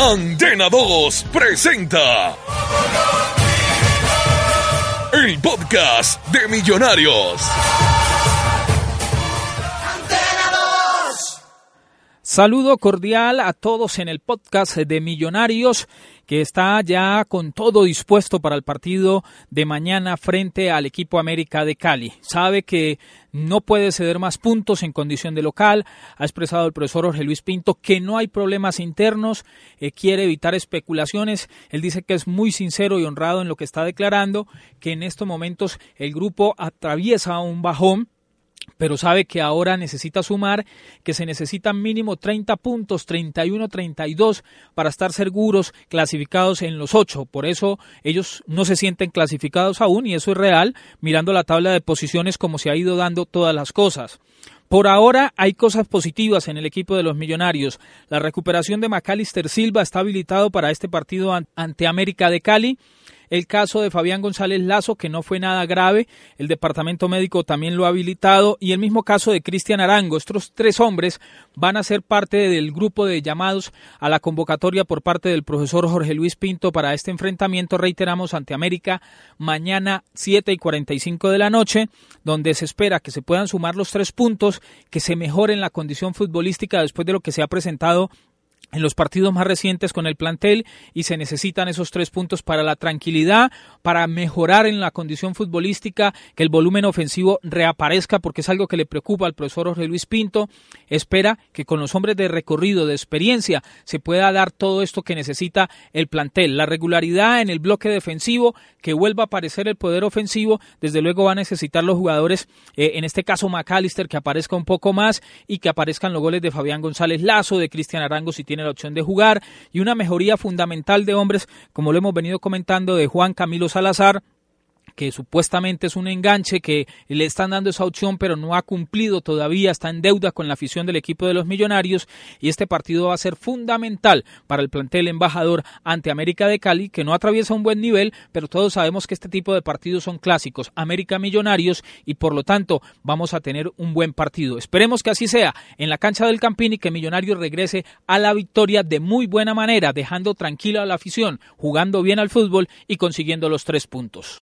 Antena 2 presenta el podcast de Millonarios. Saludo cordial a todos en el podcast de Millonarios que está ya con todo dispuesto para el partido de mañana frente al equipo América de Cali. Sabe que no puede ceder más puntos en condición de local. Ha expresado el profesor Jorge Luis Pinto que no hay problemas internos, eh, quiere evitar especulaciones. Él dice que es muy sincero y honrado en lo que está declarando, que en estos momentos el grupo atraviesa un bajón pero sabe que ahora necesita sumar, que se necesitan mínimo 30 puntos, 31, 32, para estar seguros clasificados en los ocho. Por eso ellos no se sienten clasificados aún, y eso es real, mirando la tabla de posiciones como se ha ido dando todas las cosas. Por ahora hay cosas positivas en el equipo de los Millonarios. La recuperación de Macalister Silva está habilitado para este partido ante América de Cali el caso de Fabián González Lazo, que no fue nada grave, el departamento médico también lo ha habilitado, y el mismo caso de Cristian Arango. Estos tres hombres van a ser parte del grupo de llamados a la convocatoria por parte del profesor Jorge Luis Pinto para este enfrentamiento, reiteramos, ante América mañana 7 y 45 de la noche, donde se espera que se puedan sumar los tres puntos, que se mejoren la condición futbolística después de lo que se ha presentado en los partidos más recientes con el plantel y se necesitan esos tres puntos para la tranquilidad, para mejorar en la condición futbolística, que el volumen ofensivo reaparezca porque es algo que le preocupa al profesor Jorge Luis Pinto. Espera que con los hombres de recorrido, de experiencia, se pueda dar todo esto que necesita el plantel. La regularidad en el bloque defensivo, que vuelva a aparecer el poder ofensivo, desde luego va a necesitar los jugadores, eh, en este caso McAllister, que aparezca un poco más y que aparezcan los goles de Fabián González Lazo, de Cristian Arango si tiene la opción de jugar y una mejoría fundamental de hombres, como lo hemos venido comentando, de Juan Camilo Salazar, que supuestamente es un enganche que le están dando esa opción pero no ha cumplido todavía, está en deuda con la afición del equipo de los millonarios y este partido va a ser fundamental para el plantel embajador ante América de Cali que no atraviesa un buen nivel pero todos sabemos que este tipo de partidos son clásicos, América Millonarios y por lo tanto vamos a tener un buen partido. Esperemos que así sea en la cancha del Campín y que Millonarios regrese a la victoria de muy buena manera, dejando tranquila a la afición, jugando bien al fútbol y consiguiendo los tres puntos.